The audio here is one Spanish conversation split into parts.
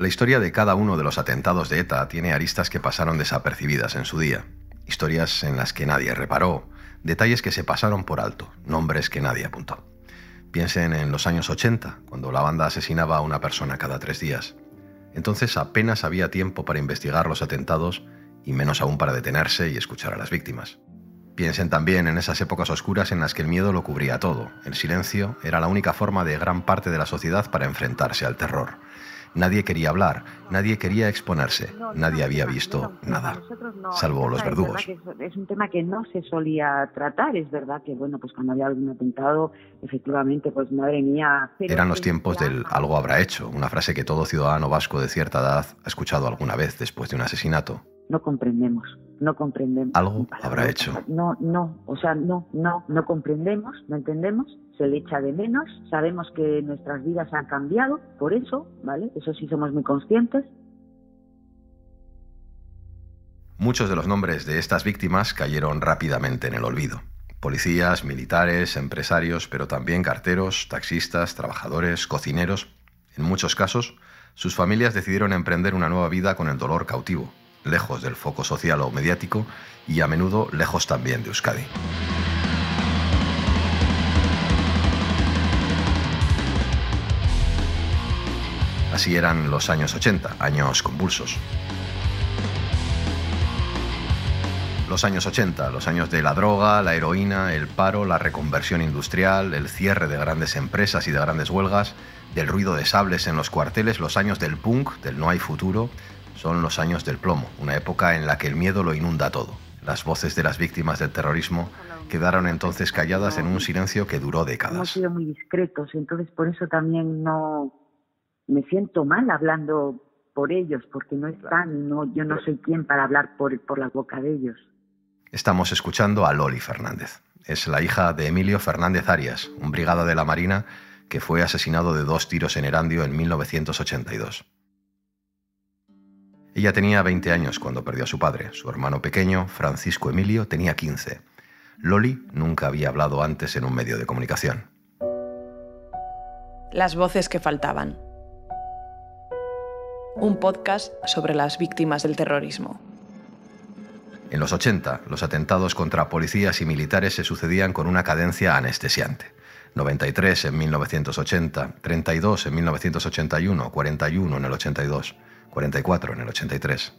La historia de cada uno de los atentados de ETA tiene aristas que pasaron desapercibidas en su día, historias en las que nadie reparó, detalles que se pasaron por alto, nombres que nadie apuntó. Piensen en los años 80, cuando la banda asesinaba a una persona cada tres días. Entonces apenas había tiempo para investigar los atentados y menos aún para detenerse y escuchar a las víctimas. Piensen también en esas épocas oscuras en las que el miedo lo cubría todo. El silencio era la única forma de gran parte de la sociedad para enfrentarse al terror. Nadie quería hablar, nadie quería exponerse, nadie había visto nada, salvo los verdugos. Es un tema que no se solía tratar, es verdad que, bueno, pues cuando había algún atentado, efectivamente, pues madre mía... Eran los tiempos del algo habrá hecho, una frase que todo ciudadano vasco de cierta edad ha escuchado alguna vez después de un asesinato. No comprendemos, no comprendemos. Algo habrá hecho. No, no, o sea, no, no, no comprendemos, no entendemos se le echa de menos, sabemos que nuestras vidas han cambiado, por eso, ¿vale? Eso sí somos muy conscientes. Muchos de los nombres de estas víctimas cayeron rápidamente en el olvido. Policías, militares, empresarios, pero también carteros, taxistas, trabajadores, cocineros. En muchos casos, sus familias decidieron emprender una nueva vida con el dolor cautivo, lejos del foco social o mediático y a menudo lejos también de Euskadi. Así eran los años 80, años convulsos. Los años 80, los años de la droga, la heroína, el paro, la reconversión industrial, el cierre de grandes empresas y de grandes huelgas, del ruido de sables en los cuarteles, los años del punk, del no hay futuro, son los años del plomo, una época en la que el miedo lo inunda todo. Las voces de las víctimas del terrorismo quedaron entonces calladas en un silencio que duró décadas. Hemos sido muy discretos, entonces por eso también no, me siento mal hablando por ellos, porque no están, no, yo no soy quien para hablar por, por la boca de ellos. Estamos escuchando a Loli Fernández. Es la hija de Emilio Fernández Arias, un brigada de la Marina que fue asesinado de dos tiros en Erandio en 1982. Ella tenía 20 años cuando perdió a su padre. Su hermano pequeño, Francisco Emilio, tenía 15. Loli nunca había hablado antes en un medio de comunicación. Las voces que faltaban un podcast sobre las víctimas del terrorismo. En los 80, los atentados contra policías y militares se sucedían con una cadencia anestesiante. 93 en 1980, 32 en 1981, 41 en el 82, 44 en el 83.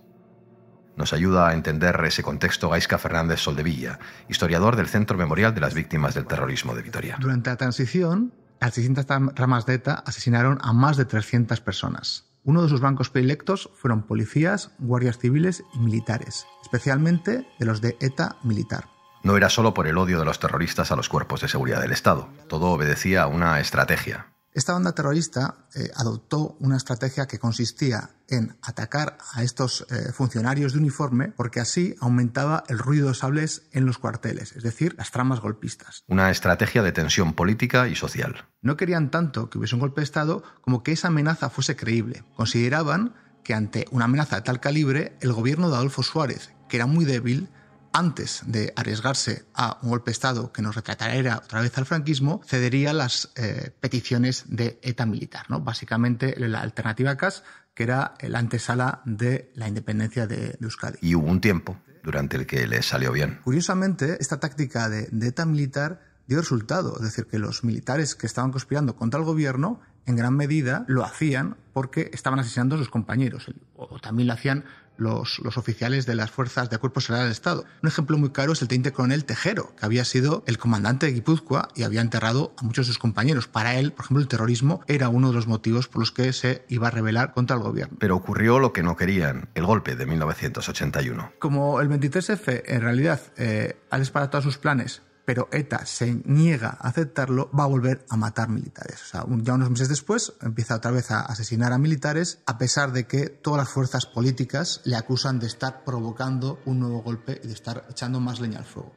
Nos ayuda a entender ese contexto Gaisca Fernández Soldevilla, historiador del Centro Memorial de las Víctimas del Terrorismo de Vitoria. Durante la transición, las distintas ramas de ETA asesinaron a más de 300 personas. Uno de sus bancos predilectos fueron policías, guardias civiles y militares, especialmente de los de ETA militar. No era solo por el odio de los terroristas a los cuerpos de seguridad del Estado, todo obedecía a una estrategia, esta banda terrorista eh, adoptó una estrategia que consistía en atacar a estos eh, funcionarios de uniforme porque así aumentaba el ruido de sables en los cuarteles, es decir, las tramas golpistas. Una estrategia de tensión política y social. No querían tanto que hubiese un golpe de Estado como que esa amenaza fuese creíble. Consideraban que ante una amenaza de tal calibre, el gobierno de Adolfo Suárez, que era muy débil, antes de arriesgarse a un golpe de Estado que nos retrataría otra vez al franquismo, cedería las eh, peticiones de ETA militar. ¿no? Básicamente la alternativa CAS, que era la antesala de la independencia de, Euskadi. Y hubo un tiempo durante el que le salió bien. Curiosamente, esta táctica de, de ETA militar dio resultado, es decir, que los militares que estaban conspirando contra el gobierno en gran medida lo hacían porque estaban asesinando a sus compañeros, o también lo hacían los, oficiales de las fuerzas de cuerpos seguridad del Estado. Un ejemplo muy claro es el teniente coronel Tejero, que había sido el comandante de Guipúzcoa y había enterrado a muchos de sus compañeros. Para él, por ejemplo, el terrorismo era uno de los motivos por los que se iba a rebelar contra el gobierno. Pero ocurrió lo que no querían, el golpe de 1981. Como el 23F en realidad eh, ha disparatado sus planes pero ETA se niega a aceptarlo, va a volver a matar militares. O sea, ya unos meses después empieza otra vez a asesinar a militares, a pesar de que todas las fuerzas políticas le acusan de estar provocando un nuevo golpe y de estar echando más leña al fuego.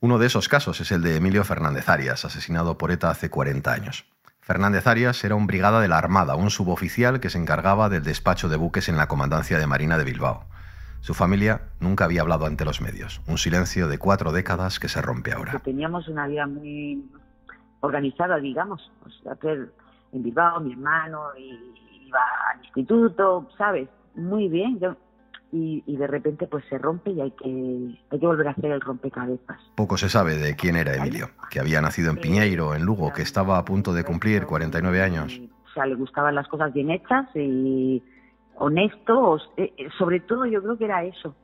Uno de esos casos es el de Emilio Fernández Arias, asesinado por ETA hace 40 años. Fernández Arias era un brigada de la Armada, un suboficial que se encargaba del despacho de buques en la Comandancia de Marina de Bilbao. Su familia nunca había hablado ante los medios. Un silencio de cuatro décadas que se rompe ahora. Teníamos una vida muy organizada, digamos. O sea, que en Bilbao, mi hermano, iba al instituto, ¿sabes? Muy bien, yo, y, y, de repente pues se rompe y hay que, hay que volver a hacer el rompecabezas. Poco se sabe de quién era Emilio, que había nacido en Piñeiro, en Lugo, que estaba a punto de cumplir 49 años. O sea, le gustaban las cosas bien hechas y honesto, eh, sobre todo yo creo que era eso,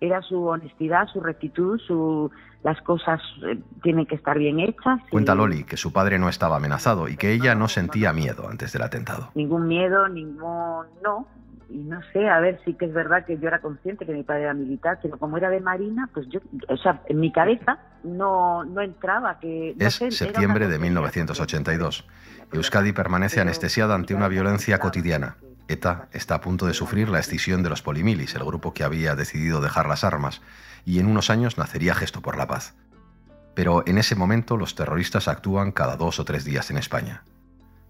era su honestidad, su rectitud, su las cosas eh, tienen que estar bien hechas. Y... Cuenta Loli que su padre no estaba amenazado y que ella no sentía miedo antes del atentado. Ningún miedo, ningún no. Y no sé, a ver, sí que es verdad que yo era consciente que mi padre era militar, pero como era de Marina, pues yo, o sea, en mi cabeza no, no entraba que... No es sé, septiembre de 1982. Euskadi permanece anestesiada ante una violencia cotidiana. ETA está a punto de sufrir la escisión de los polimilis, el grupo que había decidido dejar las armas, y en unos años nacería Gesto por la Paz. Pero en ese momento los terroristas actúan cada dos o tres días en España.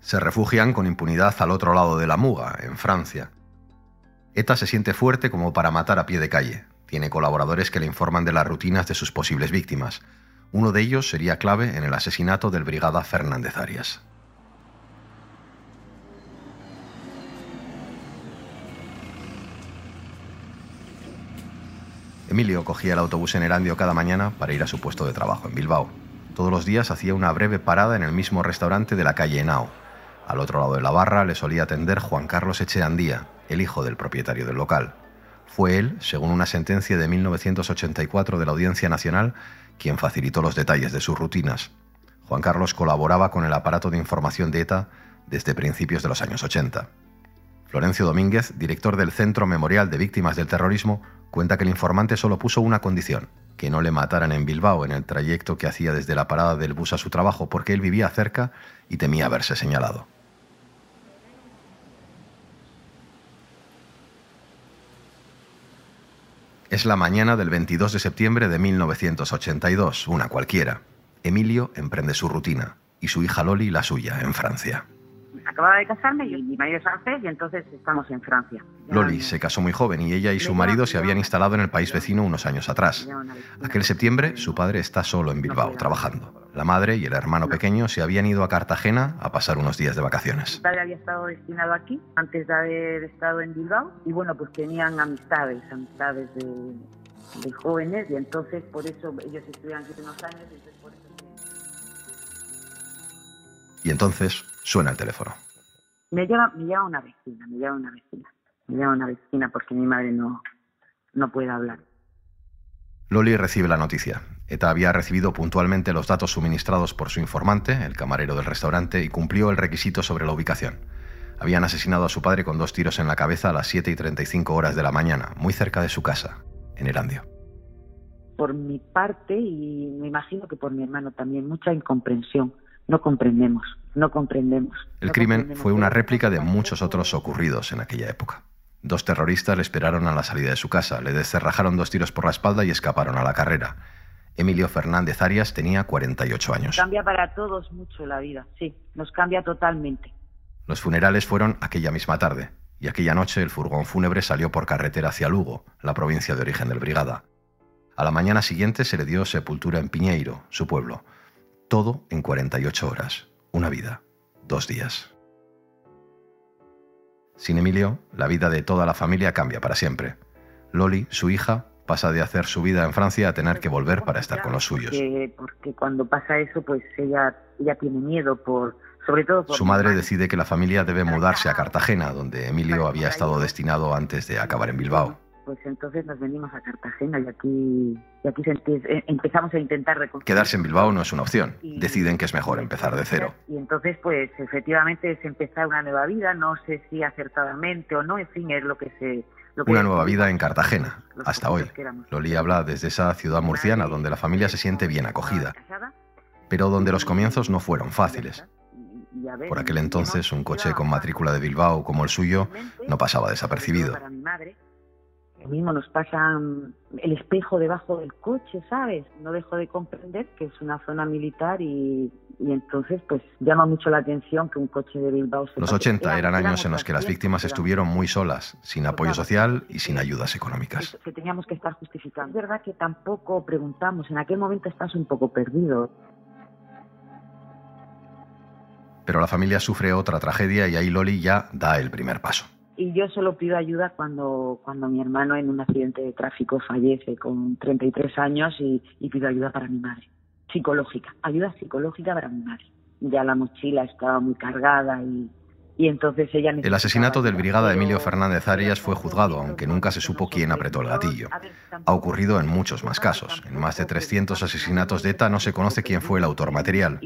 Se refugian con impunidad al otro lado de la Muga, en Francia. ETA se siente fuerte como para matar a pie de calle. Tiene colaboradores que le informan de las rutinas de sus posibles víctimas. Uno de ellos sería clave en el asesinato del brigada Fernández Arias. Emilio cogía el autobús en Erandio cada mañana para ir a su puesto de trabajo en Bilbao. Todos los días hacía una breve parada en el mismo restaurante de la calle Henao. Al otro lado de la barra le solía atender Juan Carlos Echeandía, el hijo del propietario del local. Fue él, según una sentencia de 1984 de la Audiencia Nacional, quien facilitó los detalles de sus rutinas. Juan Carlos colaboraba con el aparato de información de ETA desde principios de los años 80. Florencio Domínguez, director del Centro Memorial de Víctimas del Terrorismo, cuenta que el informante solo puso una condición, que no le mataran en Bilbao en el trayecto que hacía desde la parada del bus a su trabajo, porque él vivía cerca y temía verse señalado. Es la mañana del 22 de septiembre de 1982, una cualquiera. Emilio emprende su rutina y su hija Loli la suya en Francia. Acababa de casarme y mi marido es francés y entonces estamos en Francia. Loli se casó muy joven y ella y su marido se habían instalado en el país vecino unos años atrás. Aquel septiembre su padre está solo en Bilbao trabajando. La madre y el hermano pequeño se habían ido a Cartagena a pasar unos días de vacaciones. Mi padre había estado destinado aquí antes de haber estado en Bilbao y bueno, pues tenían amistades, amistades de, de jóvenes y entonces por eso ellos estuvieron aquí unos años y entonces por eso... Y entonces suena el teléfono. Me llama, me llama una vecina, me llama una vecina. Me llama una vecina porque mi madre no, no puede hablar. Loli recibe la noticia. ETA había recibido puntualmente los datos suministrados por su informante, el camarero del restaurante, y cumplió el requisito sobre la ubicación. Habían asesinado a su padre con dos tiros en la cabeza a las 7 y 35 horas de la mañana, muy cerca de su casa, en Erandio. Por mi parte, y me imagino que por mi hermano también, mucha incomprensión. No comprendemos, no comprendemos. El no crimen comprendemos. fue una réplica de muchos otros ocurridos en aquella época. Dos terroristas le esperaron a la salida de su casa, le descerrajaron dos tiros por la espalda y escaparon a la carrera. Emilio Fernández Arias tenía 48 años. Cambia para todos mucho la vida, sí, nos cambia totalmente. Los funerales fueron aquella misma tarde, y aquella noche el furgón fúnebre salió por carretera hacia Lugo, la provincia de origen del Brigada. A la mañana siguiente se le dio sepultura en Piñeiro, su pueblo. Todo en 48 horas, una vida, dos días. Sin Emilio, la vida de toda la familia cambia para siempre. Loli, su hija, pasa de hacer su vida en Francia a tener que volver para estar con los suyos. Porque, porque cuando pasa eso, pues ella, ella tiene miedo por, sobre todo por Su madre decide que la familia debe mudarse a Cartagena, donde Emilio había estado destinado antes de acabar en Bilbao. Pues entonces nos venimos a Cartagena y aquí, y aquí eh, empezamos a intentar reconstruir. Quedarse en Bilbao no es una opción. Deciden que es mejor empezar de cero. Y entonces, pues efectivamente es empezar una nueva vida, no sé si acertadamente o no, en fin, es lo que se... Lo que Una nueva vida en Cartagena, hasta hoy. Loli habla desde esa ciudad murciana donde la familia se siente bien acogida, pero donde los comienzos no fueron fáciles. y- y Por aquel y entonces, un coche con matrícula de Bilbao como el suyo no pasaba desapercibido. Lo mismo nos pasan el espejo debajo del coche, ¿sabes? No dejo de comprender que es una zona militar y, y entonces pues llama mucho la atención que un coche de Bilbao se Los pase. 80 eran años en los que las víctimas estuvieron muy solas, sin apoyo social y sin ayudas económicas. que teníamos que estar justificando. Es verdad que tampoco preguntamos, en aquel momento estás un poco perdido. Pero la familia sufre otra tragedia y ahí Loli ya da el primer paso. Y yo solo pido ayuda cuando, cuando mi hermano en un accidente de tráfico fallece con 33 años y, y pido ayuda para mi madre. Psicológica, ayuda psicológica para mi madre. Ya la mochila estaba muy cargada y, y entonces ella el asesinato del brigada Emilio Fernández Arias fue juzgado, aunque nunca se supo quién apretó el gatillo. Ha ocurrido en muchos más casos. En más de 300 asesinatos de ETA no se conoce quién fue el autor material.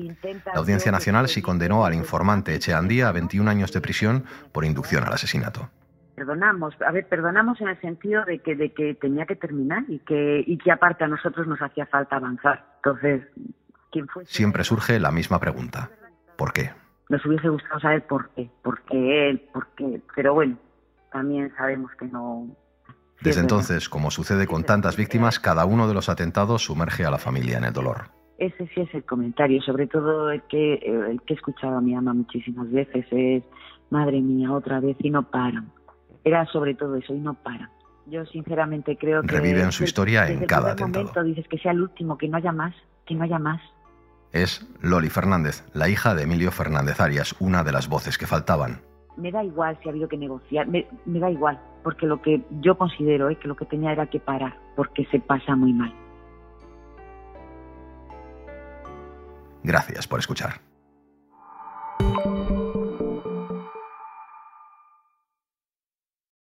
La Audiencia Nacional sí condenó al informante Echeandía a 21 años de prisión por inducción al asesinato. Perdonamos, a ver, perdonamos en el sentido de que, de que tenía que terminar y que, y que aparte a nosotros nos hacía falta avanzar. Entonces, ¿quién fue? Siempre surge la misma pregunta. ¿Por qué? Nos hubiese gustado saber por qué, por qué él, por qué, pero bueno, también sabemos que no. Desde entonces, como sucede con tantas víctimas, cada uno de los atentados sumerge a la familia en el dolor. Ese sí es el comentario, sobre todo el que, el que he escuchado a mi ama muchísimas veces, es, madre mía, otra vez y no paran. Era sobre todo eso y no paran. Yo sinceramente creo que... Reviven su historia en cada atentado. momento dices que sea el último, que no haya más, que no haya más es Loli Fernández, la hija de Emilio Fernández Arias, una de las voces que faltaban. Me da igual si ha habido que negociar, me, da igual, porque lo que yo considero es que lo que tenía era que parar, porque se pasa muy mal. Gracias por escuchar.